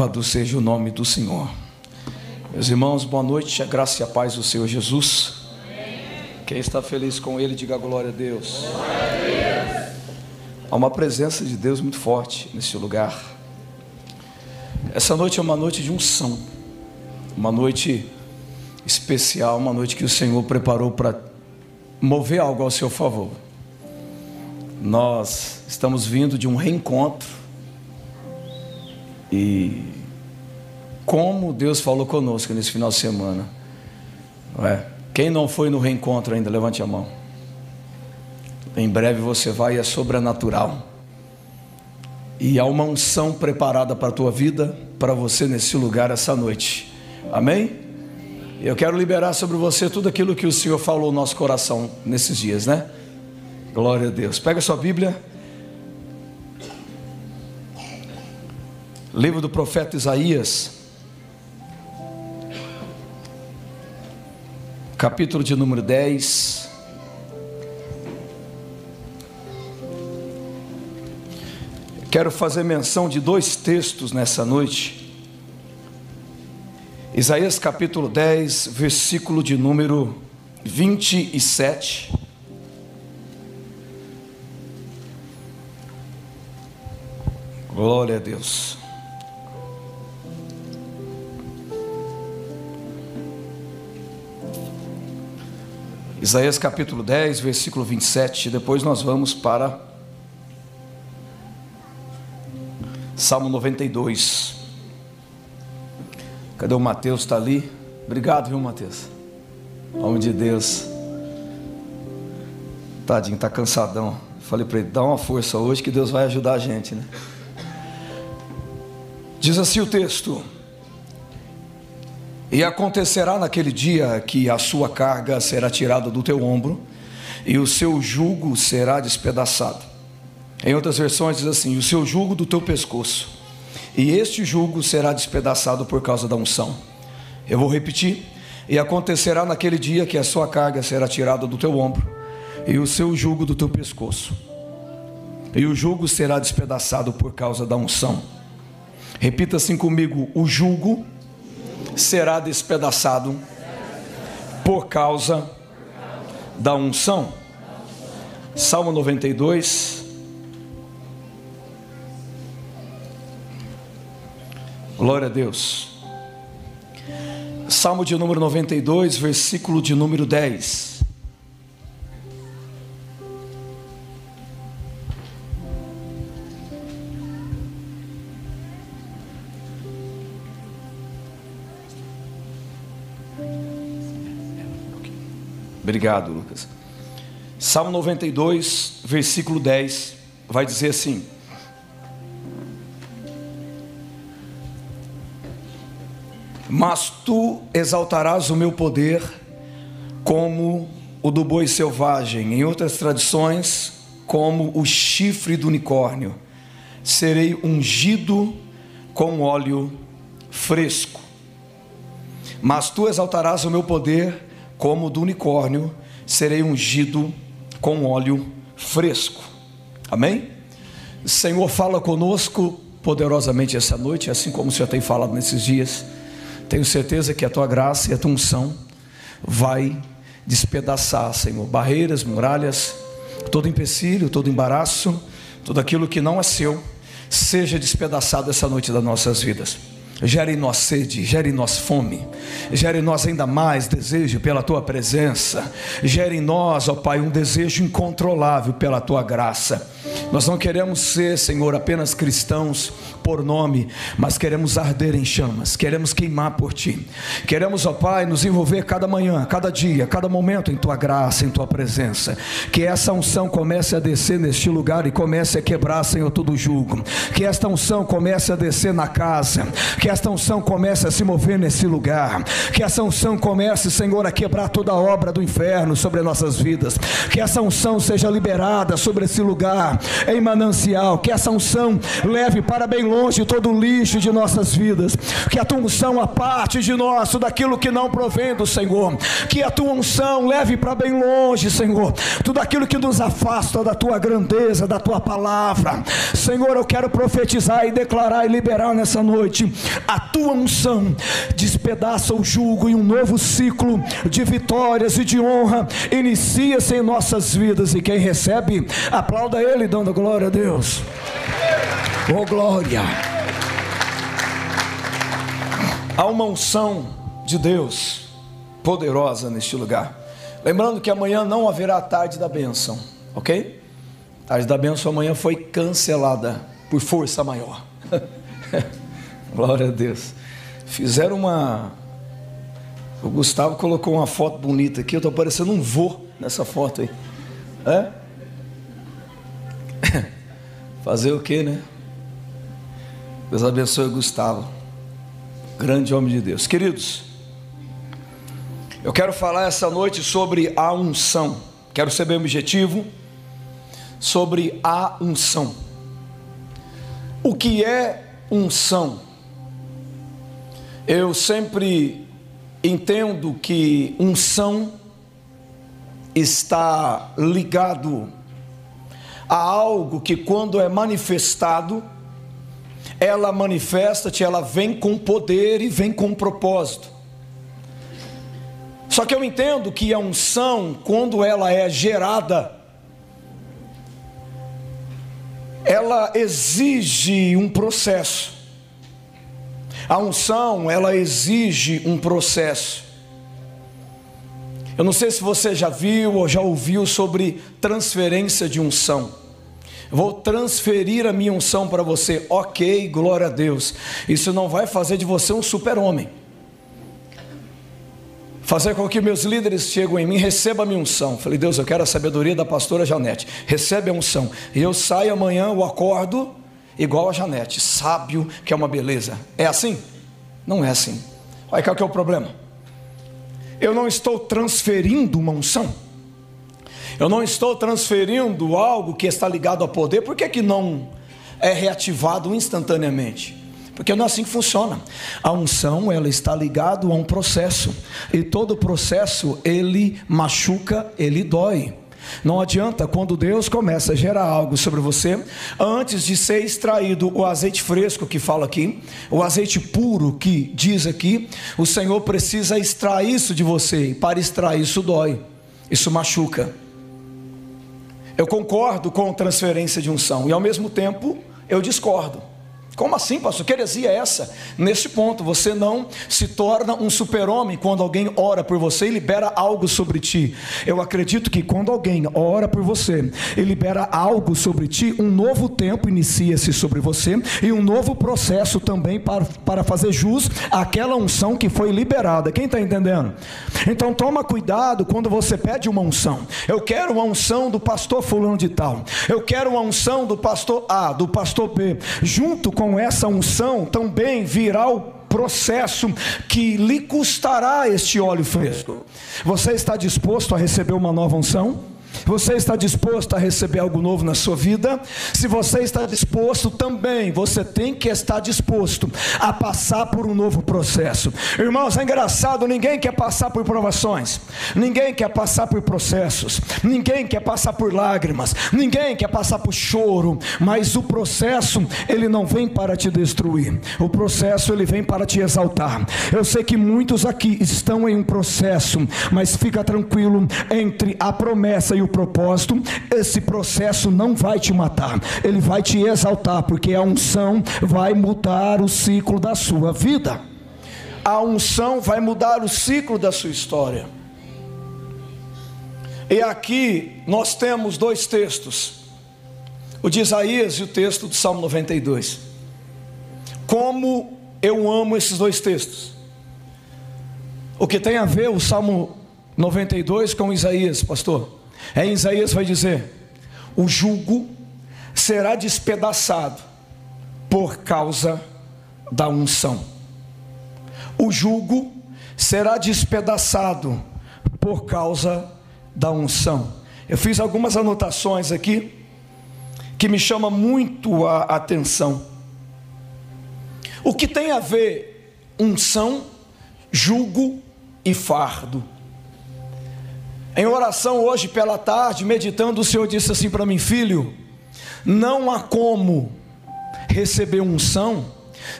Louvado seja o nome do Senhor. Meus irmãos, boa noite, a graça e a paz do Senhor Jesus. Quem está feliz com Ele, diga glória a Deus. Há uma presença de Deus muito forte nesse lugar. Essa noite é uma noite de unção, uma noite especial, uma noite que o Senhor preparou para mover algo ao seu favor. Nós estamos vindo de um reencontro e como Deus falou conosco nesse final de semana. Não é? Quem não foi no reencontro ainda, levante a mão. Em breve você vai, é sobrenatural. E há uma unção preparada para a tua vida, para você nesse lugar essa noite. Amém? Eu quero liberar sobre você tudo aquilo que o Senhor falou no nosso coração nesses dias, né? Glória a Deus. Pega sua Bíblia. Livro do profeta Isaías, capítulo de número 10. Quero fazer menção de dois textos nessa noite. Isaías capítulo 10, versículo de número 27. Glória a Deus. Isaías capítulo 10, versículo 27. Depois nós vamos para Salmo 92. Cadê o Mateus? Está ali? Obrigado, viu, Mateus? Homem de Deus. Tadinho, está cansadão. Falei para ele, dá uma força hoje que Deus vai ajudar a gente, né? Diz assim o texto. E acontecerá naquele dia que a sua carga será tirada do teu ombro e o seu jugo será despedaçado. Em outras versões diz assim: o seu jugo do teu pescoço. E este jugo será despedaçado por causa da unção. Eu vou repetir. E acontecerá naquele dia que a sua carga será tirada do teu ombro e o seu jugo do teu pescoço. E o jugo será despedaçado por causa da unção. Repita assim comigo: o jugo será despedaçado por causa da unção. Salmo 92. Glória a Deus. Salmo de número 92, versículo de número 10. Obrigado, Lucas. Salmo 92, versículo 10, vai dizer assim: Mas tu exaltarás o meu poder como o do boi selvagem, em outras tradições, como o chifre do unicórnio. Serei ungido com óleo fresco. Mas tu exaltarás o meu poder como do unicórnio, serei ungido com óleo fresco. Amém? Senhor fala conosco poderosamente essa noite, assim como o Senhor tem falado nesses dias. Tenho certeza que a tua graça e a tua unção vai despedaçar, Senhor, barreiras, muralhas, todo empecilho, todo embaraço, tudo aquilo que não é seu, seja despedaçado essa noite das nossas vidas. Gere em nós sede, gere em nós fome, gere em nós ainda mais desejo pela tua presença, gere em nós, ó Pai, um desejo incontrolável pela tua graça. Nós não queremos ser, Senhor, apenas cristãos por nome, mas queremos arder em chamas, queremos queimar por ti. Queremos, ó Pai, nos envolver cada manhã, cada dia, cada momento em tua graça, em tua presença. Que essa unção comece a descer neste lugar e comece a quebrar, Senhor, todo o jugo. Que esta unção comece a descer na casa. Que esta unção comece a se mover nesse lugar. Que essa unção comece, Senhor, a quebrar toda a obra do inferno sobre as nossas vidas. Que essa unção seja liberada sobre esse lugar em manancial. Que essa unção leve para bem longe todo o lixo de nossas vidas. Que a tua unção aparte de nós tudo aquilo que não provém do Senhor. Que a tua unção leve para bem longe, Senhor, tudo aquilo que nos afasta da tua grandeza, da tua palavra. Senhor, eu quero profetizar e declarar e liberar nessa noite a tua unção despedaça o jugo e um novo ciclo de vitórias e de honra inicia-se em nossas vidas e quem recebe, aplauda ele dando glória a Deus. Oh glória. Há uma unção de Deus poderosa neste lugar. Lembrando que amanhã não haverá tarde da bênção, ok? tarde da bênção amanhã foi cancelada por força maior. Glória a Deus. Fizeram uma. O Gustavo colocou uma foto bonita aqui. Eu estou parecendo um vô nessa foto aí. É? Fazer o que, né? Deus abençoe Gustavo. Grande homem de Deus. Queridos, eu quero falar essa noite sobre a unção. Quero ser bem objetivo sobre a unção. O que é unção? Eu sempre entendo que unção está ligado a algo que quando é manifestado, ela manifesta-te, ela vem com poder e vem com propósito. Só que eu entendo que a unção, quando ela é gerada, ela exige um processo. A unção, ela exige um processo. Eu não sei se você já viu ou já ouviu sobre transferência de unção. Vou transferir a minha unção para você. Ok, glória a Deus. Isso não vai fazer de você um super-homem fazer com que meus líderes cheguem em mim, receba a minha unção. Falei, Deus, eu quero a sabedoria da pastora Janete, recebe a unção. E eu saio amanhã, eu acordo igual a Janete, sábio, que é uma beleza. É assim? Não é assim. Olha qual que é o problema. Eu não estou transferindo uma unção. Eu não estou transferindo algo que está ligado a poder. Por que, que não é reativado instantaneamente? Porque não é assim que funciona. A unção, ela está ligada a um processo. E todo processo, ele machuca, ele dói. Não adianta quando Deus começa a gerar algo sobre você, antes de ser extraído o azeite fresco que fala aqui, o azeite puro que diz aqui, o Senhor precisa extrair isso de você, e para extrair isso dói, isso machuca. Eu concordo com transferência de unção, e ao mesmo tempo eu discordo. Como assim, pastor? Que heresia é essa? Nesse ponto, você não se torna um super-homem quando alguém ora por você e libera algo sobre ti. Eu acredito que quando alguém ora por você e libera algo sobre ti, um novo tempo inicia-se sobre você e um novo processo também para, para fazer jus àquela unção que foi liberada. Quem está entendendo? Então toma cuidado quando você pede uma unção. Eu quero uma unção do pastor fulano de tal. Eu quero uma unção do pastor A, do pastor B, junto com essa unção também virá o processo que lhe custará este óleo fresco. Você está disposto a receber uma nova unção? Você está disposto a receber algo novo na sua vida? Se você está disposto também, você tem que estar disposto a passar por um novo processo. Irmãos, é engraçado, ninguém quer passar por provações, ninguém quer passar por processos, ninguém quer passar por lágrimas, ninguém quer passar por choro, mas o processo, ele não vem para te destruir. O processo ele vem para te exaltar. Eu sei que muitos aqui estão em um processo, mas fica tranquilo entre a promessa o propósito, esse processo não vai te matar, ele vai te exaltar, porque a unção vai mudar o ciclo da sua vida. A unção vai mudar o ciclo da sua história. E aqui nós temos dois textos: o de Isaías e o texto do Salmo 92. Como eu amo esses dois textos. O que tem a ver o Salmo 92 com Isaías, pastor? É em Isaías vai dizer: o jugo será despedaçado por causa da unção. O jugo será despedaçado por causa da unção. Eu fiz algumas anotações aqui que me chama muito a atenção. O que tem a ver unção, jugo e fardo? Em oração hoje pela tarde, meditando, o Senhor disse assim para mim, filho: não há como receber unção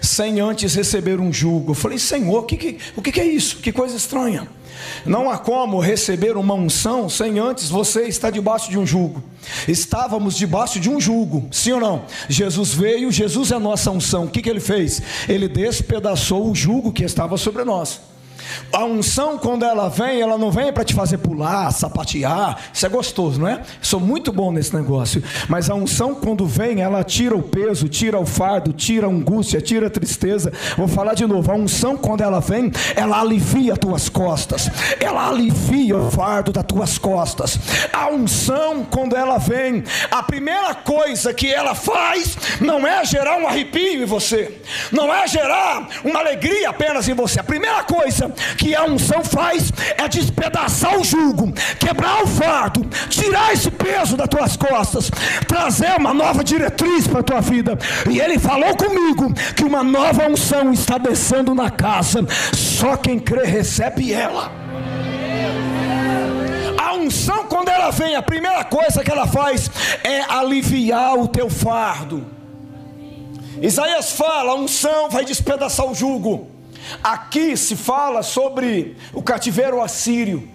sem antes receber um jugo. Eu falei, Senhor, o que, que, o que, que é isso? Que coisa estranha. Não há como receber uma unção sem antes você estar debaixo de um jugo. Estávamos debaixo de um jugo, sim ou não? Jesus veio, Jesus é a nossa unção. O que, que ele fez? Ele despedaçou o jugo que estava sobre nós. A unção, quando ela vem, ela não vem para te fazer pular, sapatear. Isso é gostoso, não é? Sou muito bom nesse negócio. Mas a unção, quando vem, ela tira o peso, tira o fardo, tira a angústia, tira a tristeza. Vou falar de novo. A unção, quando ela vem, ela alivia as tuas costas. Ela alivia o fardo das tuas costas. A unção, quando ela vem, a primeira coisa que ela faz não é gerar um arrepio em você, não é gerar uma alegria apenas em você. A primeira coisa que a unção faz é despedaçar o jugo, quebrar o fardo, tirar esse peso das tuas costas, trazer uma nova diretriz para a tua vida. E ele falou comigo que uma nova unção está descendo na casa, só quem crê recebe ela. A unção, quando ela vem, a primeira coisa que ela faz é aliviar o teu fardo. Isaías fala: a unção vai despedaçar o jugo. Aqui se fala sobre o cativeiro assírio.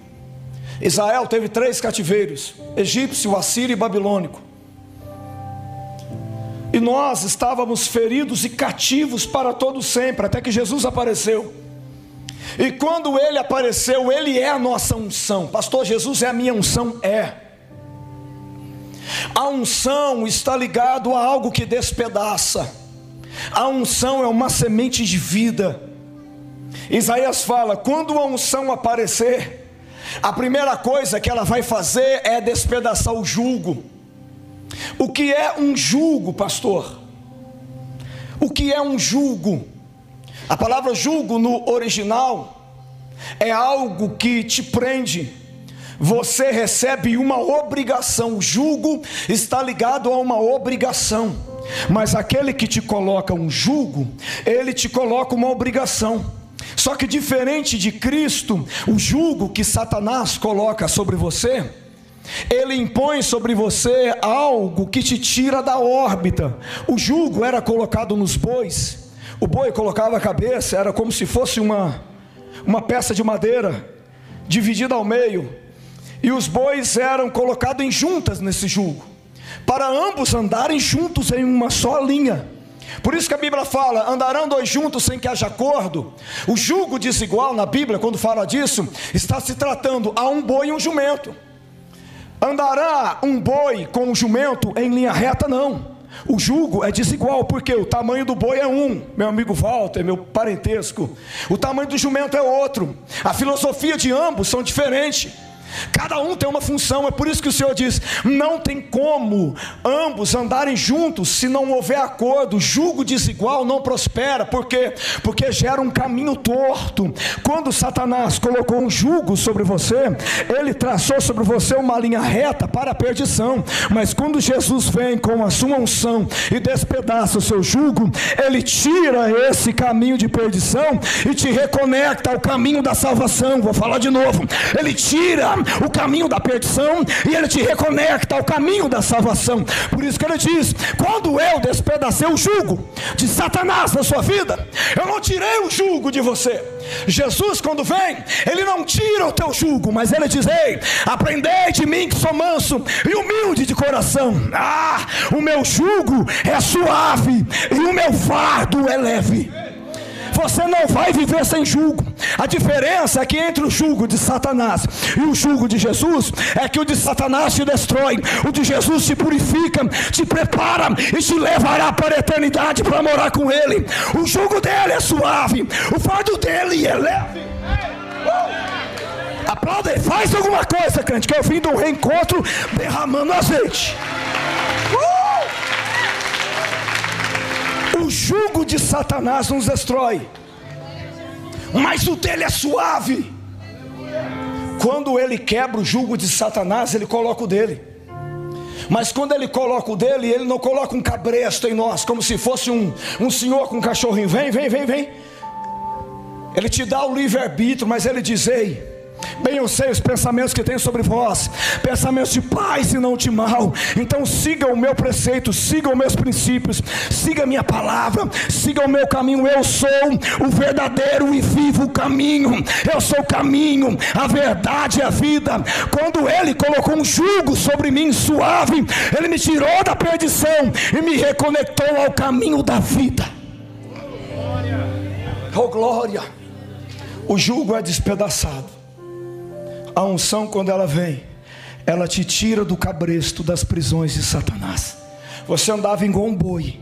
Israel teve três cativeiros: egípcio, assírio e babilônico. E nós estávamos feridos e cativos para todo sempre, até que Jesus apareceu. E quando ele apareceu, ele é a nossa unção. Pastor, Jesus é a minha unção? É. A unção está ligado a algo que despedaça. A unção é uma semente de vida. Isaías fala: quando a unção aparecer, a primeira coisa que ela vai fazer é despedaçar o jugo. O que é um jugo, pastor? O que é um jugo? A palavra jugo no original é algo que te prende. Você recebe uma obrigação. O jugo está ligado a uma obrigação. Mas aquele que te coloca um jugo, ele te coloca uma obrigação. Só que diferente de Cristo, o jugo que Satanás coloca sobre você, ele impõe sobre você algo que te tira da órbita. O jugo era colocado nos bois. O boi colocava a cabeça, era como se fosse uma uma peça de madeira dividida ao meio. E os bois eram colocados em juntas nesse jugo, para ambos andarem juntos em uma só linha. Por isso que a Bíblia fala: andarão dois juntos sem que haja acordo. O jugo desigual na Bíblia, quando fala disso, está se tratando a um boi e um jumento. Andará um boi com um jumento em linha reta? Não. O jugo é desigual, porque o tamanho do boi é um, meu amigo Walter, meu parentesco. O tamanho do jumento é outro. A filosofia de ambos são diferentes. Cada um tem uma função, é por isso que o Senhor diz: não tem como ambos andarem juntos se não houver acordo. Jugo desigual não prospera, por quê? Porque gera um caminho torto. Quando Satanás colocou um jugo sobre você, ele traçou sobre você uma linha reta para a perdição. Mas quando Jesus vem com a sua unção e despedaça o seu jugo, ele tira esse caminho de perdição e te reconecta ao caminho da salvação. Vou falar de novo. Ele tira o caminho da perdição e ele te reconecta ao caminho da salvação. Por isso que ele diz: quando eu despedacei o jugo de Satanás na sua vida, eu não tirei o jugo de você. Jesus, quando vem, ele não tira o teu jugo, mas ele diz: Ei, aprendei de mim que sou manso e humilde de coração. Ah, o meu jugo é suave e o meu fardo é leve. Você não vai viver sem jugo. A diferença é que entre o jugo de Satanás e o jugo de Jesus é que o de Satanás te destrói, o de Jesus te purifica, te prepara e te levará para a eternidade para morar com Ele. O jugo dele é suave, o fardo dele é leve. Uh! Aplauda, faz alguma coisa, crente, que eu vim de um reencontro derramando azeite. Uh! Jugo de Satanás nos destrói, mas o dele é suave. Quando ele quebra o jugo de Satanás, ele coloca o dele. Mas quando ele coloca o dele, ele não coloca um cabresto em nós, como se fosse um, um senhor com um cachorrinho. Vem, vem, vem, vem. Ele te dá o livre-arbítrio, mas ele diz: Ei, Bem eu sei os pensamentos que tenho sobre vós, pensamentos de paz e não de mal. Então siga o meu preceito, siga os meus princípios, siga a minha palavra, siga o meu caminho. Eu sou o verdadeiro e vivo caminho. Eu sou o caminho, a verdade e a vida. Quando ele colocou um jugo sobre mim suave, ele me tirou da perdição e me reconectou ao caminho da vida. Oh glória! O jugo é despedaçado. A unção, quando ela vem, ela te tira do cabresto das prisões de Satanás. Você andava igual um boi.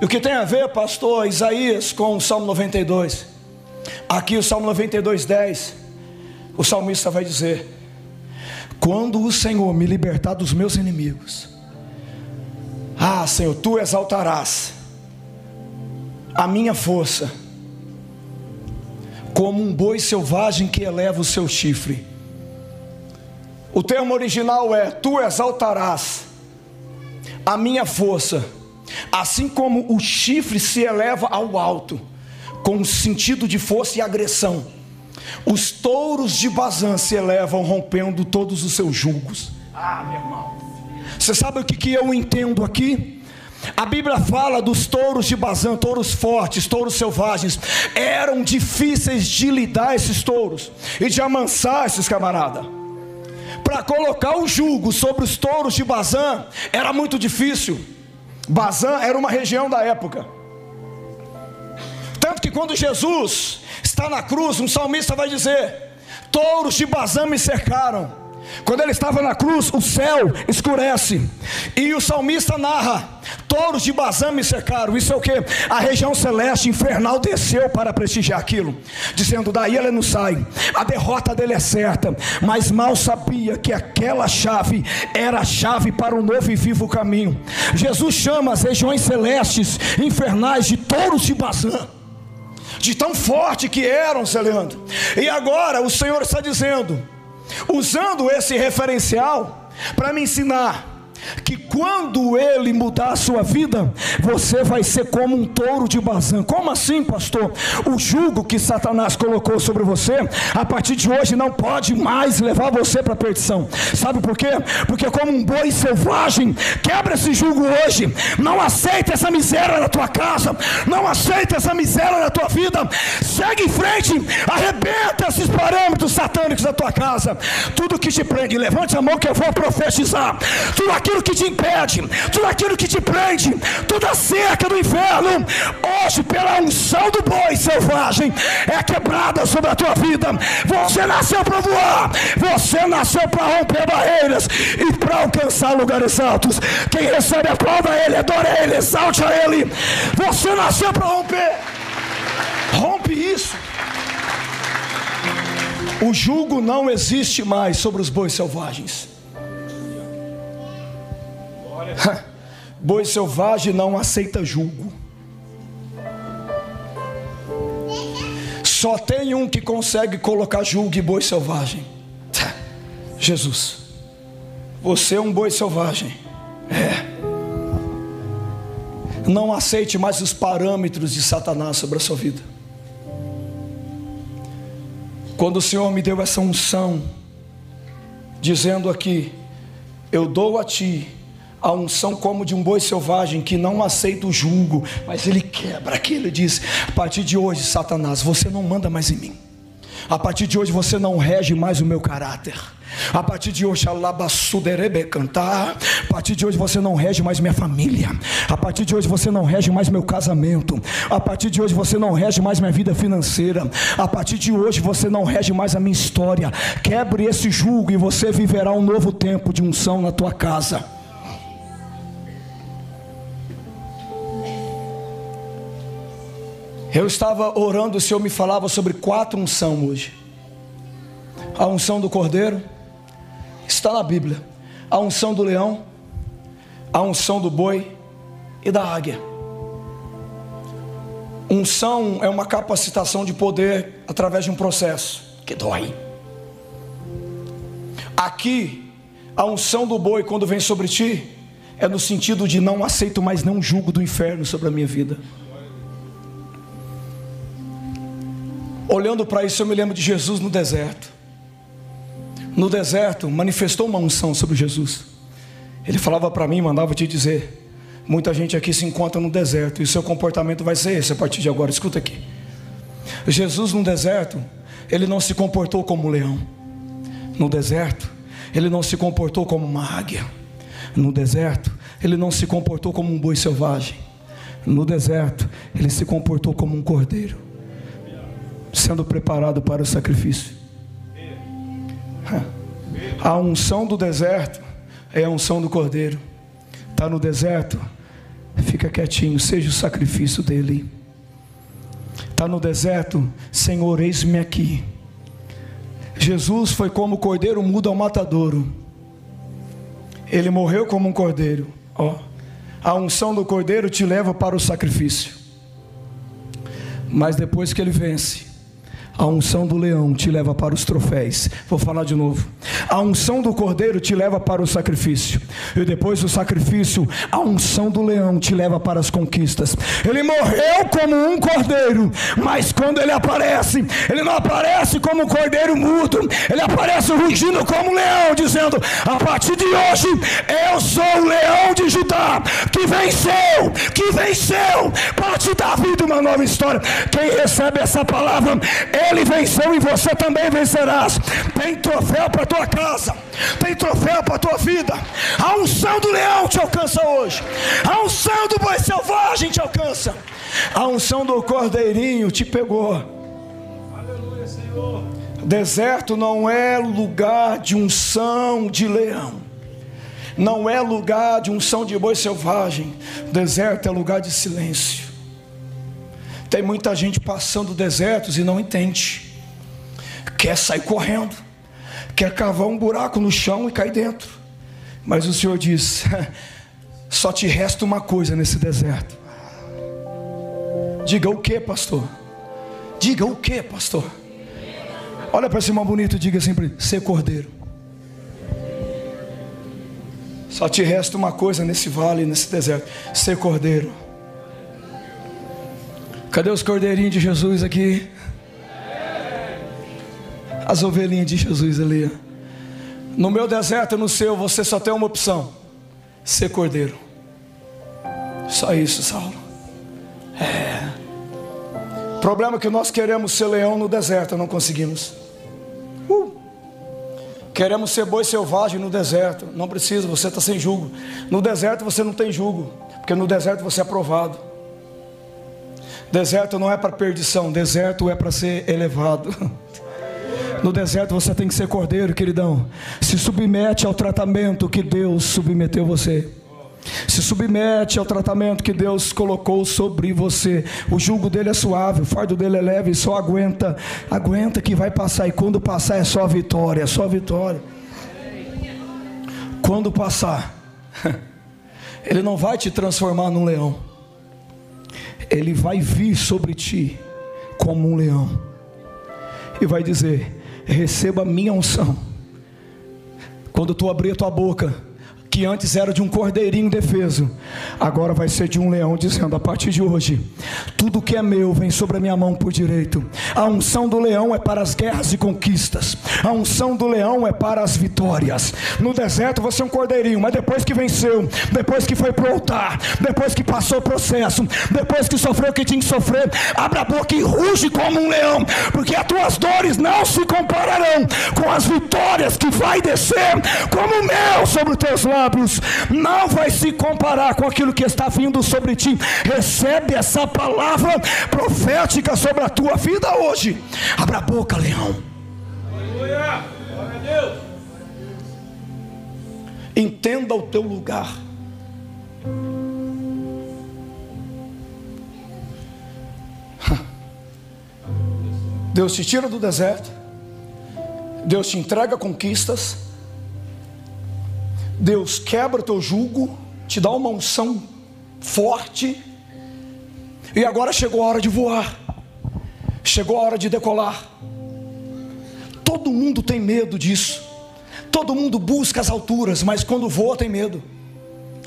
E o que tem a ver, pastor Isaías, com o Salmo 92? Aqui o Salmo 92, 10. O salmista vai dizer: Quando o Senhor me libertar dos meus inimigos, ah, Senhor, tu exaltarás a minha força como um boi selvagem que eleva o seu chifre. O termo original é: Tu exaltarás a minha força, assim como o chifre se eleva ao alto, com sentido de força e agressão. Os touros de Bazã se elevam rompendo todos os seus julgos. Ah, meu irmão. Você sabe o que, que eu entendo aqui? A Bíblia fala dos touros de Bazã, touros fortes, touros selvagens. Eram difíceis de lidar esses touros e de amansar esses camaradas. Para colocar o jugo sobre os touros de Bazã era muito difícil. Bazã era uma região da época. Tanto que quando Jesus está na cruz, um salmista vai dizer: Touros de Bazã me cercaram. Quando ele estava na cruz, o céu escurece. E o salmista narra: Touros de Bazã me cercaram. Isso é o que? A região celeste infernal desceu para prestigiar aquilo, dizendo: daí ele não sai. A derrota dele é certa, mas mal sabia que aquela chave era a chave para um novo e vivo caminho. Jesus chama as regiões celestes infernais de touros de Bazã de tão forte que eram, Celeandro. E agora o Senhor está dizendo: usando esse referencial para me ensinar que quando ele mudar a sua vida, você vai ser como um touro de Bazã. Como assim, pastor? O jugo que Satanás colocou sobre você, a partir de hoje não pode mais levar você para a perdição. Sabe por quê? Porque como um boi selvagem, quebra esse jugo hoje. Não aceita essa miséria na tua casa, não aceita essa miséria na tua vida. Segue em frente, arrebenta esses parâmetros satânicos da tua casa. Tudo que te prende, levante a mão que eu vou profetizar. Tudo aquilo aquilo que te impede, tudo aquilo que te prende, toda a cerca do inferno, hoje, pela unção do boi selvagem, é quebrada sobre a tua vida. Você nasceu para voar, você nasceu para romper barreiras e para alcançar lugares altos. Quem recebe a prova ele, adora ele, exalte a ele. Você nasceu para romper, rompe isso. O jugo não existe mais sobre os bois selvagens. Boi selvagem não aceita julgo. Só tem um que consegue colocar julgo e boi selvagem. Jesus. Você é um boi selvagem. É. Não aceite mais os parâmetros de Satanás sobre a sua vida. Quando o Senhor me deu essa unção, dizendo aqui: Eu dou a ti a unção como de um boi selvagem que não aceita o julgo, mas ele quebra aquilo e diz: a partir de hoje, Satanás, você não manda mais em mim. A partir de hoje você não rege mais o meu caráter. A partir de hoje, alabassuderebe cantar. A partir de hoje você não rege mais minha família. A partir de hoje você não rege mais meu casamento. A partir de hoje você não rege mais minha vida financeira. A partir de hoje você não rege mais a minha história. Quebre esse julgo e você viverá um novo tempo de unção na tua casa. Eu estava orando, o Senhor me falava sobre quatro unção hoje. A unção do cordeiro está na Bíblia. A unção do leão, a unção do boi e da águia. Unção é uma capacitação de poder através de um processo que dói. Aqui A unção do boi, quando vem sobre ti, é no sentido de não aceito mais não julgo do inferno sobre a minha vida. Olhando para isso, eu me lembro de Jesus no deserto. No deserto, manifestou uma unção sobre Jesus. Ele falava para mim, mandava te dizer: muita gente aqui se encontra no deserto e o seu comportamento vai ser esse a partir de agora. Escuta aqui. Jesus no deserto, ele não se comportou como um leão. No deserto, ele não se comportou como uma águia. No deserto, ele não se comportou como um boi selvagem. No deserto, ele se comportou como um cordeiro, sendo preparado para o sacrifício. A unção do deserto é a unção do cordeiro. Está no deserto, fica quietinho, seja o sacrifício dele. Está no deserto, Senhor, eis-me aqui. Jesus foi como o cordeiro mudo ao matadouro. Ele morreu como um cordeiro. Ó, a unção do cordeiro te leva para o sacrifício. Mas depois que ele vence, a unção do leão te leva para os troféus. Vou falar de novo. A unção do cordeiro te leva para o sacrifício. E depois do sacrifício, a unção do leão te leva para as conquistas. Ele morreu como um cordeiro, mas quando ele aparece, ele não aparece como um cordeiro mudo, ele aparece rugindo como um leão, dizendo: A partir de hoje, eu sou o leão de Judá, que venceu, que venceu. Para te dar vida uma nova história. Quem recebe essa palavra, ele venceu e você também vencerás. Tem troféu para tua casa, tem troféu para tua vida. A unção do leão te alcança hoje, a unção do boi selvagem te alcança, a unção do cordeirinho te pegou. Aleluia, Senhor. Deserto não é lugar de unção de leão, não é lugar de unção de boi selvagem. Deserto é lugar de silêncio. Tem muita gente passando desertos e não entende. Quer sair correndo, quer cavar um buraco no chão e cair dentro. Mas o Senhor diz: só te resta uma coisa nesse deserto. Diga o que, pastor? Diga o que, pastor? Olha para irmão bonito e diga sempre: ser cordeiro. Só te resta uma coisa nesse vale, nesse deserto: ser cordeiro. Cadê os cordeirinhos de Jesus aqui? As ovelhinhas de Jesus ali. No meu deserto, no seu, você só tem uma opção: ser cordeiro. Só isso, Saulo. É. Problema é que nós queremos ser leão no deserto, não conseguimos. Uh. Queremos ser boi selvagem no deserto. Não precisa, você está sem jugo. No deserto você não tem jugo, porque no deserto você é aprovado. Deserto não é para perdição, deserto é para ser elevado. No deserto você tem que ser cordeiro, queridão. Se submete ao tratamento que Deus submeteu você. Se submete ao tratamento que Deus colocou sobre você. O jugo dele é suave, o fardo dele é leve, só aguenta, aguenta que vai passar e quando passar é só vitória, é só vitória. Quando passar, ele não vai te transformar num leão ele vai vir sobre ti como um leão e vai dizer: receba a minha unção. Quando tu abrir a tua boca, que antes era de um cordeirinho defeso, agora vai ser de um leão, dizendo: a partir de hoje, tudo que é meu vem sobre a minha mão por direito. A unção do leão é para as guerras e conquistas, a unção do leão é para as vitórias. No deserto você é um cordeirinho, mas depois que venceu, depois que foi para o altar, depois que passou o processo, depois que sofreu o que tinha que sofrer, abra a boca e ruge como um leão, porque as tuas dores não se compararão com as vitórias que vai descer como mel sobre os teus lábios lábios não vai se comparar com aquilo que está vindo sobre ti. Recebe essa palavra profética sobre a tua vida hoje. Abra a boca, leão. Aleluia. Glória a Deus. Entenda o teu lugar. Deus te tira do deserto. Deus te entrega conquistas. Deus quebra o teu jugo, te dá uma unção forte, e agora chegou a hora de voar, chegou a hora de decolar. Todo mundo tem medo disso, Todo mundo busca as alturas, mas quando voa tem medo.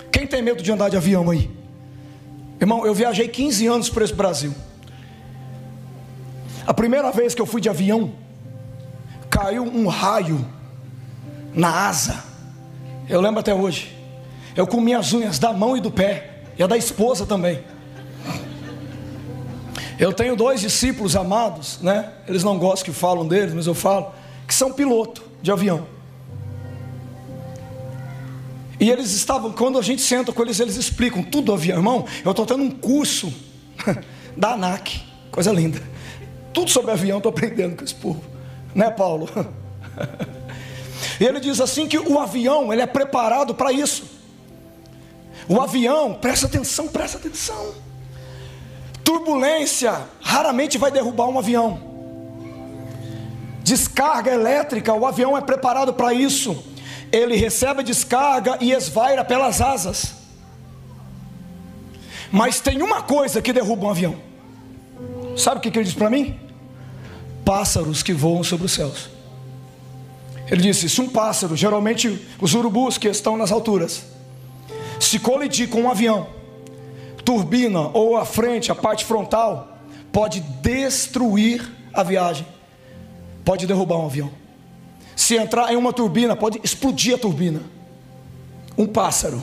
Quem tem medo de andar de avião aí? Irmão, eu viajei 15 anos por esse Brasil. A primeira vez que eu fui de avião, caiu um raio na asa. Eu lembro até hoje. Eu comi as unhas da mão e do pé, e a da esposa também. Eu tenho dois discípulos amados, né? Eles não gostam que falam deles, mas eu falo, que são piloto de avião. E eles estavam, quando a gente senta com eles, eles explicam tudo do avião. Irmão, eu estou tendo um curso da ANAC, coisa linda. Tudo sobre avião estou aprendendo com esse povo. Né, Paulo? E ele diz assim que o avião, ele é preparado para isso. O avião, presta atenção, presta atenção. Turbulência raramente vai derrubar um avião. Descarga elétrica, o avião é preparado para isso. Ele recebe a descarga e esvaira pelas asas. Mas tem uma coisa que derruba um avião. Sabe o que ele diz para mim? Pássaros que voam sobre os céus. Ele disse: se um pássaro, geralmente os urubus que estão nas alturas, se colidir com um avião, turbina ou a frente, a parte frontal, pode destruir a viagem, pode derrubar um avião. Se entrar em uma turbina, pode explodir a turbina. Um pássaro,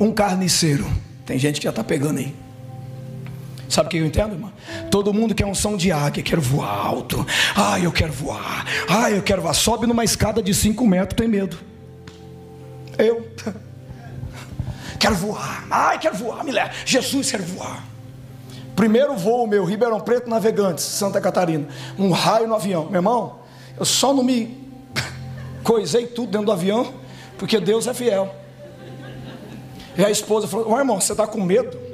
um carniceiro. Tem gente que já está pegando aí. Sabe o que eu entendo, irmão? Todo mundo quer um som de águia, quer voar alto. Ai, eu quero voar. Ai, eu quero voar. Sobe numa escada de 5 metros, tem medo. Eu quero voar. Ai, quero voar, me leva. Jesus, quero voar. Primeiro voo meu, Ribeirão Preto Navegantes, Santa Catarina. Um raio no avião. Meu irmão, eu só não me coisei tudo dentro do avião, porque Deus é fiel. E a esposa falou: Ô irmão, você está com medo?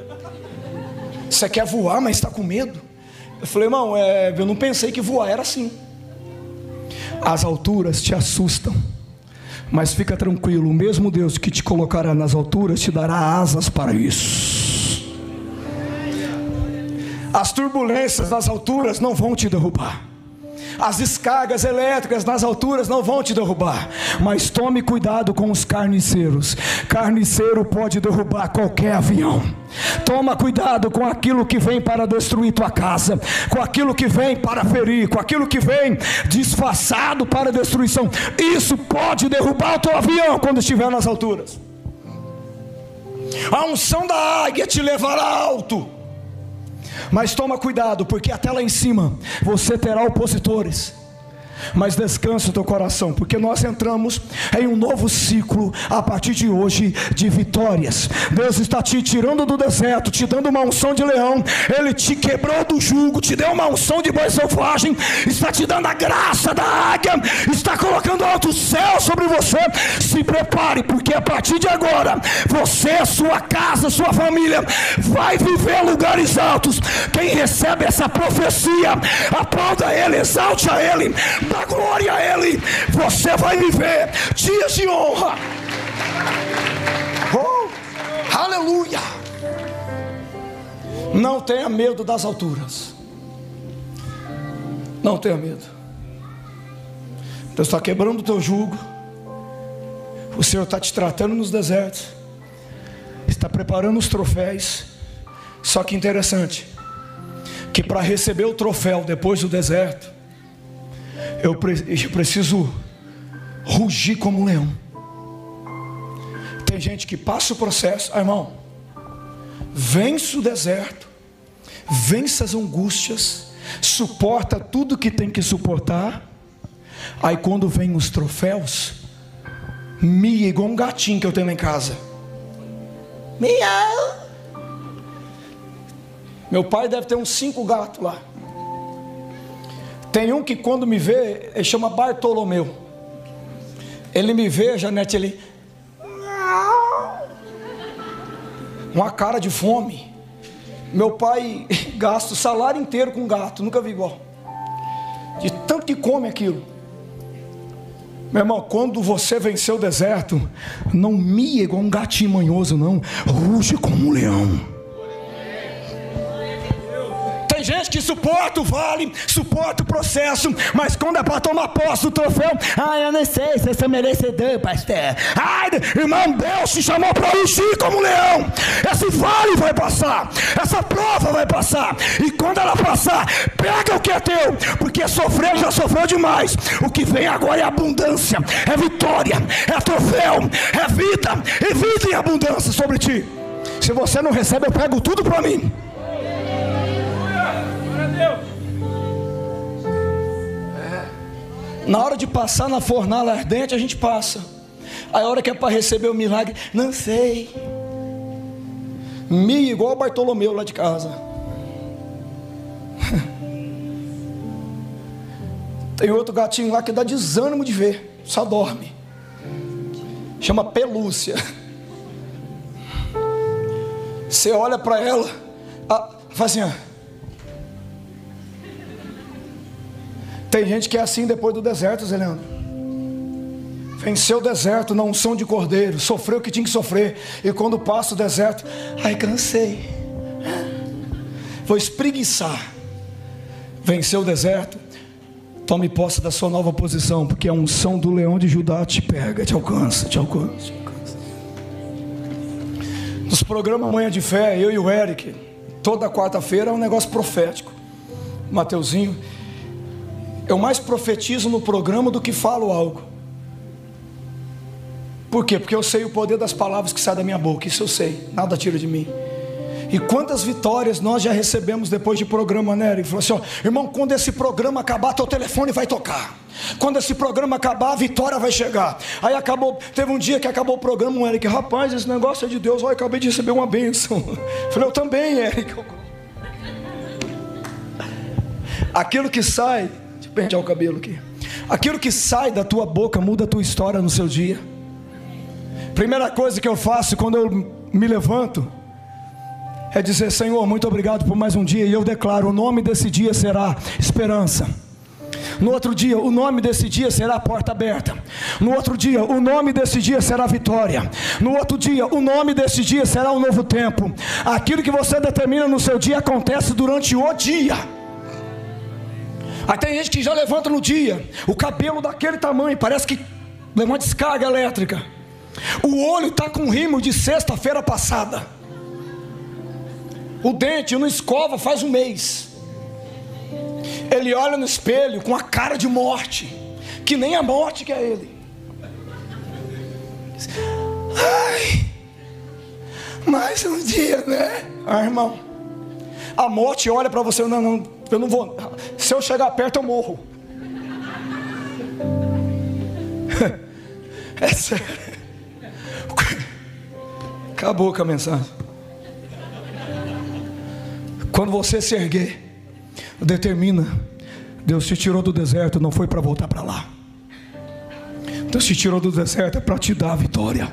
Você quer voar, mas está com medo? Eu falei, irmão, é, eu não pensei que voar era assim. As alturas te assustam, mas fica tranquilo, o mesmo Deus que te colocará nas alturas te dará asas para isso. As turbulências das alturas não vão te derrubar. As descargas elétricas nas alturas não vão te derrubar, mas tome cuidado com os carniceiros. Carniceiro pode derrubar qualquer avião. Toma cuidado com aquilo que vem para destruir tua casa, com aquilo que vem para ferir, com aquilo que vem disfarçado para destruição. Isso pode derrubar o teu avião quando estiver nas alturas. A unção da águia te levará alto. Mas toma cuidado, porque até lá em cima você terá opositores mas descansa o teu coração, porque nós entramos em um novo ciclo a partir de hoje de vitórias. Deus está te tirando do deserto, te dando uma unção de leão, Ele te quebrou do jugo, te deu uma unção de boi selvagem, está te dando a graça da águia, está colocando alto céu sobre você. Se prepare, porque a partir de agora, você, sua casa, sua família, vai viver lugares altos. Quem recebe essa profecia, aplauda Ele, exalte a Ele dá glória a Ele, você vai viver dias de honra. Oh, aleluia! Não tenha medo das alturas. Não tenha medo. Deus está quebrando o teu jugo. O Senhor está te tratando nos desertos. Está preparando os troféus. Só que interessante, que para receber o troféu depois do deserto, eu, preciso rugir como um leão. Tem gente que passa o processo, ah, irmão, vence o deserto, vence as angústias, suporta tudo que tem que suportar. Aí quando vem os troféus, mia igual um gatinho que eu tenho lá em casa. Miau. Meu pai deve ter uns cinco gatos lá. Tem um que quando me vê, ele chama Bartolomeu. Ele me vê, Janete, ele. Uma cara de fome. Meu pai gasta o salário inteiro com gato, nunca vi igual. De tanto que come aquilo. Meu irmão, quando você venceu o deserto, não mia igual um gatinho manhoso, não. Ruge como um leão. Gente que suporta o vale, suporta o processo, mas quando é para tomar posse do troféu, ah, eu não sei se eu sou merecedor, pastor. Ai, irmão, Deus te chamou para ungir como leão. Esse vale vai passar, essa prova vai passar, e quando ela passar, pega o que é teu, porque sofreu já sofreu demais. O que vem agora é abundância, é vitória, é troféu, é vida, e vida em abundância sobre ti. Se você não recebe, eu pego tudo para mim. Na hora de passar na fornalha ardente, a gente passa. Aí a hora que é para receber o milagre, não sei. Me igual Bartolomeu lá de casa. Tem outro gatinho lá que dá desânimo de ver, só dorme. Chama pelúcia. Você olha para ela, faz assim, ó. Tem gente que é assim depois do deserto, Zé Leandro. Venceu o deserto na unção de cordeiro, sofreu o que tinha que sofrer, e quando passa o deserto, ai cansei, vou espreguiçar. Venceu o deserto, tome posse da sua nova posição, porque a unção do leão de Judá te pega, te alcança, te alcança. Te alcança. Nos programas Manhã de Fé, eu e o Eric, toda quarta-feira é um negócio profético. Mateuzinho, eu mais profetizo no programa do que falo algo. Por quê? Porque eu sei o poder das palavras que saem da minha boca, isso eu sei, nada tira de mim. E quantas vitórias nós já recebemos depois de programa, né? Ele falou assim: ó, irmão, quando esse programa acabar, teu telefone vai tocar. Quando esse programa acabar, a vitória vai chegar. Aí acabou, teve um dia que acabou o programa, o Eric, rapaz, esse negócio é de Deus, olha, acabei de receber uma bênção. Falei, eu também, Eric. Aquilo que sai, pentear o cabelo aqui. Aquilo que sai da tua boca muda a tua história no seu dia. Primeira coisa que eu faço quando eu me levanto, é dizer: Senhor, muito obrigado por mais um dia, e eu declaro: o nome desse dia será esperança. No outro dia, o nome desse dia será porta aberta. No outro dia, o nome desse dia será vitória. No outro dia, o nome desse dia será um novo tempo. Aquilo que você determina no seu dia acontece durante o dia. Aí tem gente que já levanta no dia, o cabelo daquele tamanho, parece que levou uma descarga elétrica. O olho está com rimo de sexta-feira passada. O dente não escova faz um mês. Ele olha no espelho com a cara de morte, que nem a morte que é ele. Ai, mais um dia, né? Ah, irmão, a morte olha para você, não, não, eu não vou. Se eu chegar perto, eu morro. É sério. Acabou com a mensagem. Quando você se erguer, determina: Deus te tirou do deserto, não foi para voltar para lá. Deus te tirou do deserto para te dar a vitória.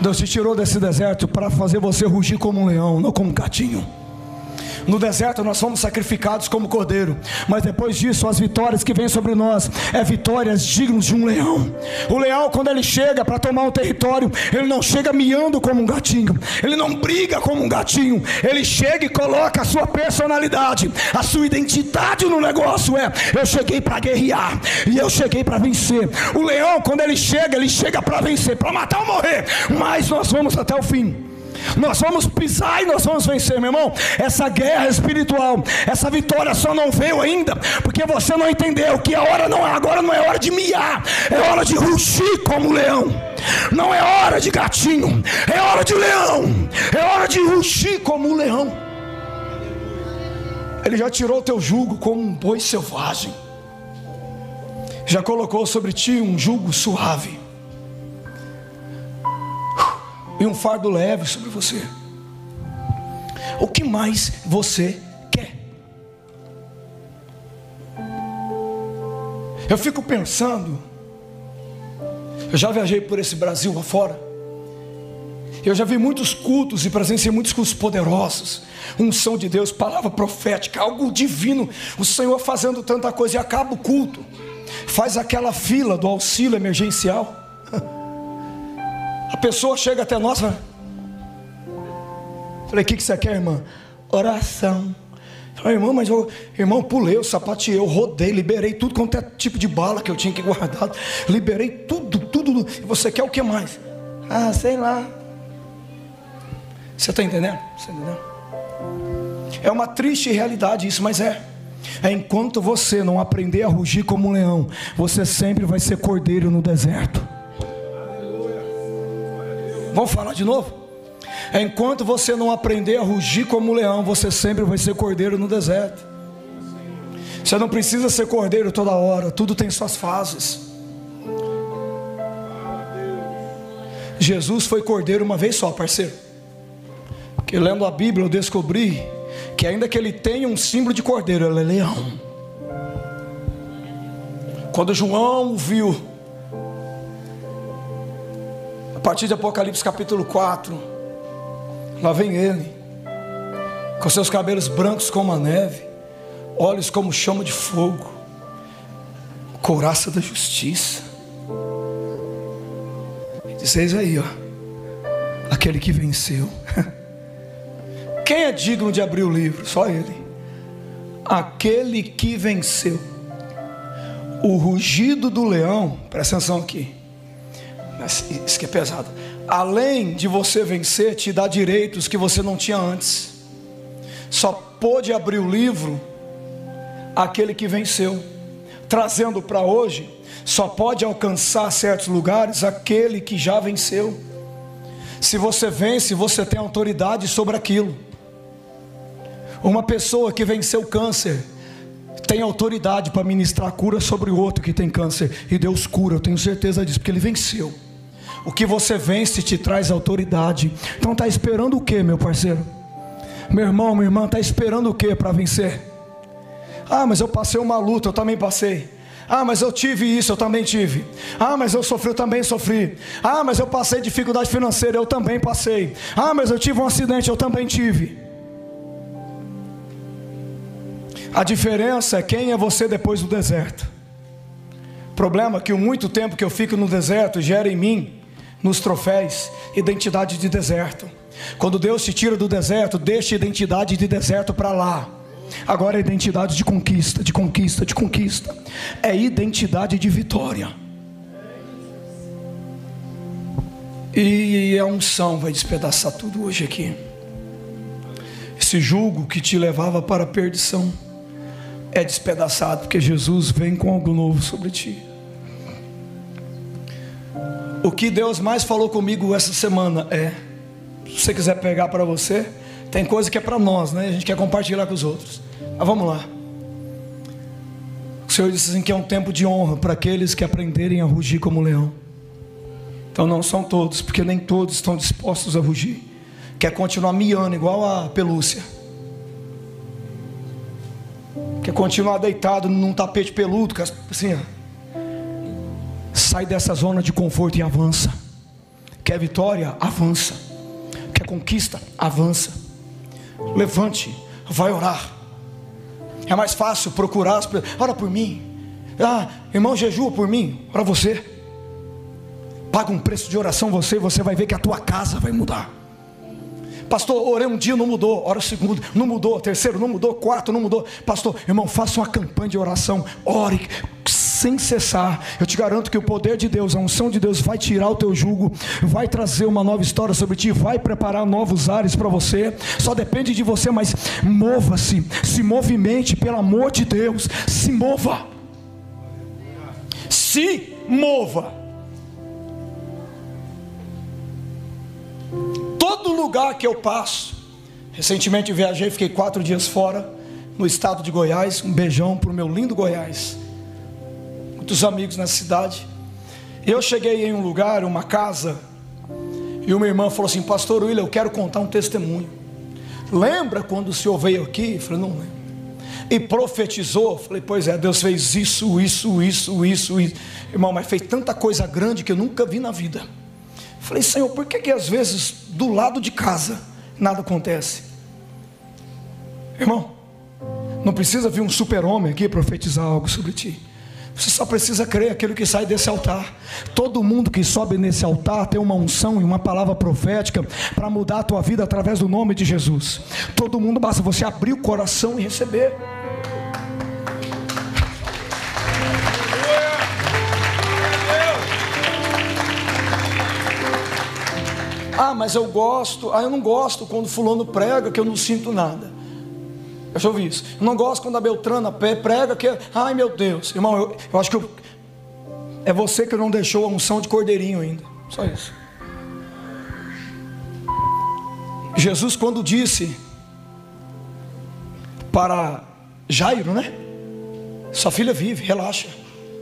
Deus te tirou desse deserto para fazer você rugir como um leão, não como um gatinho. No deserto nós fomos sacrificados como cordeiro, mas depois disso as vitórias que vêm sobre nós é vitórias dignas de um leão. O leão quando ele chega para tomar um território, ele não chega miando como um gatinho, ele não briga como um gatinho, ele chega e coloca a sua personalidade, a sua identidade no negócio é: eu cheguei para guerrear e eu cheguei para vencer. O leão quando ele chega, ele chega para vencer, para matar ou morrer, mas nós vamos até o fim. Nós vamos pisar e nós vamos vencer, meu irmão. Essa guerra espiritual, essa vitória só não veio ainda, porque você não entendeu que a hora não é agora, não é hora de miar, é hora de rugir como leão. Não é hora de gatinho, é hora de leão, é hora de rugir como leão. Ele já tirou o teu jugo como um boi selvagem, já colocou sobre ti um jugo suave e um fardo leve sobre você. O que mais você quer? Eu fico pensando, eu já viajei por esse Brasil afora. Eu já vi muitos cultos e presenciei muitos cultos poderosos. Unção de Deus, palavra profética, algo divino. O Senhor fazendo tanta coisa e acaba o culto. Faz aquela fila do auxílio emergencial. A pessoa chega até nós, falei, o que, que você quer, irmã? Oração. Ah, irmão, mas eu, irmão, pulei, eu sapateei, eu rodei, liberei tudo quanto é tipo de bala que eu tinha que guardar. Liberei tudo, tudo. E você quer o que mais? Ah, sei lá. Você está entendendo? Você entendeu? É uma triste realidade isso, mas é. É enquanto você não aprender a rugir como um leão, você sempre vai ser cordeiro no deserto. Vamos falar de novo? Enquanto você não aprender a rugir como leão, você sempre vai ser cordeiro no deserto. Você não precisa ser cordeiro toda hora, tudo tem suas fases. Jesus foi cordeiro uma vez só, parceiro. Que lendo a Bíblia eu descobri que ainda que ele tenha um símbolo de cordeiro, ele é leão. Quando João viu, a partir de Apocalipse capítulo 4, Lá vem ele, com seus cabelos brancos como a neve, olhos como chama de fogo, couraça da justiça. Diz aí, ó, aquele que venceu. Quem é digno de abrir o livro? Só ele. Aquele que venceu. O rugido do leão, presta atenção aqui. Isso que é pesado além de você vencer, te dá direitos que você não tinha antes. Só pôde abrir o livro aquele que venceu. Trazendo para hoje, só pode alcançar certos lugares aquele que já venceu. Se você vence, você tem autoridade sobre aquilo. Uma pessoa que venceu câncer tem autoridade para ministrar cura sobre o outro que tem câncer, e Deus cura, eu tenho certeza disso, porque ele venceu. O que você vence te traz autoridade. Então está esperando o que, meu parceiro? Meu irmão, minha irmã, está esperando o que para vencer? Ah, mas eu passei uma luta, eu também passei. Ah, mas eu tive isso, eu também tive. Ah, mas eu sofri, eu também sofri. Ah, mas eu passei dificuldade financeira, eu também passei. Ah, mas eu tive um acidente, eu também tive. A diferença é quem é você depois do deserto. Problema é que o muito tempo que eu fico no deserto gera em mim nos troféus, identidade de deserto. Quando Deus te tira do deserto, deixa a identidade de deserto para lá. Agora é identidade de conquista, de conquista, de conquista. É identidade de vitória. E a unção vai despedaçar tudo hoje aqui. Esse jugo que te levava para a perdição é despedaçado, porque Jesus vem com algo novo sobre ti. O que Deus mais falou comigo essa semana é: se você quiser pegar para você, tem coisa que é para nós, né? A gente quer compartilhar com os outros. Mas vamos lá. O Senhor disse assim que é um tempo de honra para aqueles que aprenderem a rugir como leão. Então não são todos, porque nem todos estão dispostos a rugir. Quer continuar miando igual a pelúcia. Quer continuar deitado num tapete peludo, assim, ó Sai dessa zona de conforto e avança. Quer vitória? Avança. Quer conquista? Avança. Levante, vai orar. É mais fácil procurar as pessoas. Ora por mim. Ah, irmão, jejua por mim. Ora você. Paga um preço de oração você, você vai ver que a tua casa vai mudar. Pastor, orei um dia, não mudou. Ora o segundo, não mudou. Terceiro, não mudou. Quarto, não mudou. Pastor, irmão, faça uma campanha de oração. Ore sem cessar. Eu te garanto que o poder de Deus, a unção de Deus vai tirar o teu jugo, vai trazer uma nova história sobre ti, vai preparar novos ares para você. Só depende de você, mas mova-se, se movimente, pelo amor de Deus, se mova. Se mova. todo lugar que eu passo. Recentemente viajei, fiquei quatro dias fora, no estado de Goiás. Um beijão para o meu lindo Goiás. Muitos amigos na cidade. Eu cheguei em um lugar, uma casa, e uma irmã falou assim: Pastor William, eu quero contar um testemunho. Lembra quando o senhor veio aqui? Eu falei: Não lembro. E profetizou. Eu falei: Pois é, Deus fez isso, isso, isso, isso, isso. Irmão, mas fez tanta coisa grande que eu nunca vi na vida. Falei, Senhor, por que, que às vezes do lado de casa nada acontece? Irmão, não precisa vir um super-homem aqui profetizar algo sobre ti. Você só precisa crer aquilo que sai desse altar. Todo mundo que sobe nesse altar tem uma unção e uma palavra profética para mudar a tua vida através do nome de Jesus. Todo mundo basta você abrir o coração e receber. Ah, mas eu gosto. Ah, eu não gosto quando fulano prega que eu não sinto nada. Eu já ouvi isso. Eu não gosto quando a Beltrana prega que. Ai meu Deus. Irmão, eu, eu acho que eu, é você que não deixou a unção de cordeirinho ainda. Só isso. Jesus, quando disse para Jairo, né? Sua filha vive, relaxa.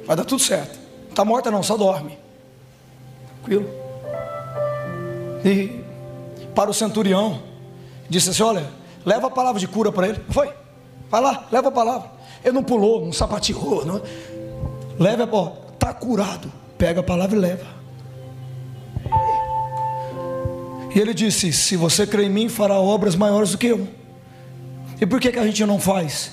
Vai dar tudo certo. Não está morta, não, só dorme. Tranquilo. E para o centurião, disse assim: Olha, leva a palavra de cura para ele. Foi, vai lá, leva a palavra. Ele não pulou, não sapateou, não. leva, ó, está curado. Pega a palavra e leva. E ele disse: Se você crê em mim, fará obras maiores do que eu. E por que, que a gente não faz?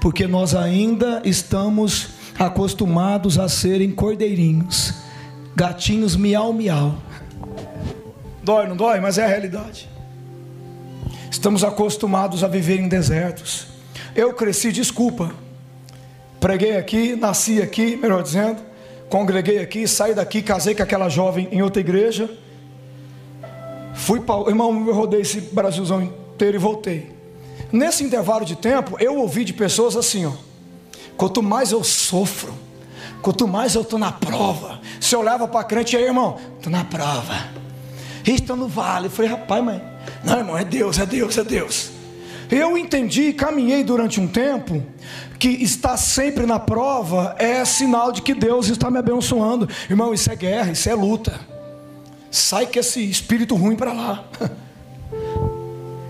Porque nós ainda estamos acostumados a serem cordeirinhos, gatinhos miau miau. Dói, não dói, mas é a realidade. Estamos acostumados a viver em desertos. Eu cresci, desculpa. Preguei aqui, nasci aqui, melhor dizendo, congreguei aqui, saí daqui, casei com aquela jovem em outra igreja. Fui para. Irmão, eu rodei esse Brasilzão inteiro e voltei. Nesse intervalo de tempo, eu ouvi de pessoas assim, ó. Quanto mais eu sofro, quanto mais eu estou na prova. Se eu olhava para crente, aí, irmão, estou na prova estão no vale. Eu falei, rapaz, mãe, não, irmão, é Deus, é Deus, é Deus. Eu entendi, caminhei durante um tempo, que estar sempre na prova é sinal de que Deus está me abençoando. Irmão, isso é guerra, isso é luta. Sai com esse espírito ruim para lá.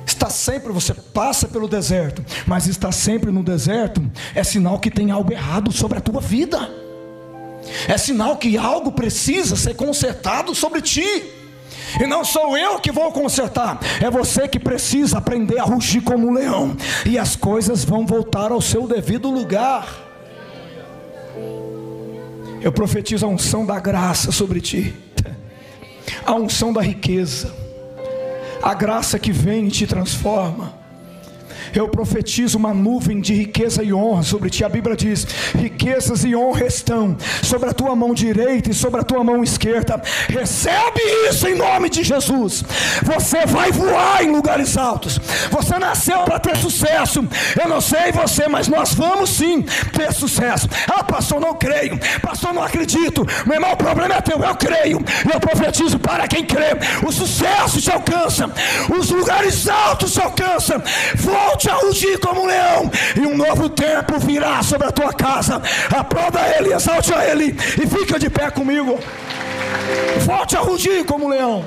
Está sempre, você passa pelo deserto, mas está sempre no deserto, é sinal que tem algo errado sobre a tua vida. É sinal que algo precisa ser consertado sobre ti. E não sou eu que vou consertar, é você que precisa aprender a rugir como um leão, e as coisas vão voltar ao seu devido lugar. Eu profetizo a unção da graça sobre ti, a unção da riqueza, a graça que vem e te transforma eu profetizo uma nuvem de riqueza e honra sobre ti. A Bíblia diz: riquezas e honra estão sobre a tua mão direita e sobre a tua mão esquerda. Recebe isso em nome de Jesus. Você vai voar em lugares altos. Você nasceu para ter sucesso. Eu não sei você, mas nós vamos sim ter sucesso. Ah, pastor, não creio. Pastor, não acredito. Meu irmão, o problema é teu. Eu creio. Eu profetizo para quem crê. O sucesso se alcança. Os lugares altos se alcançam. Volte volte a rugir como um leão, e um novo tempo virá sobre a tua casa. Aplauda ele, exalte a ele, e fica de pé comigo. Volte a rugir como um leão.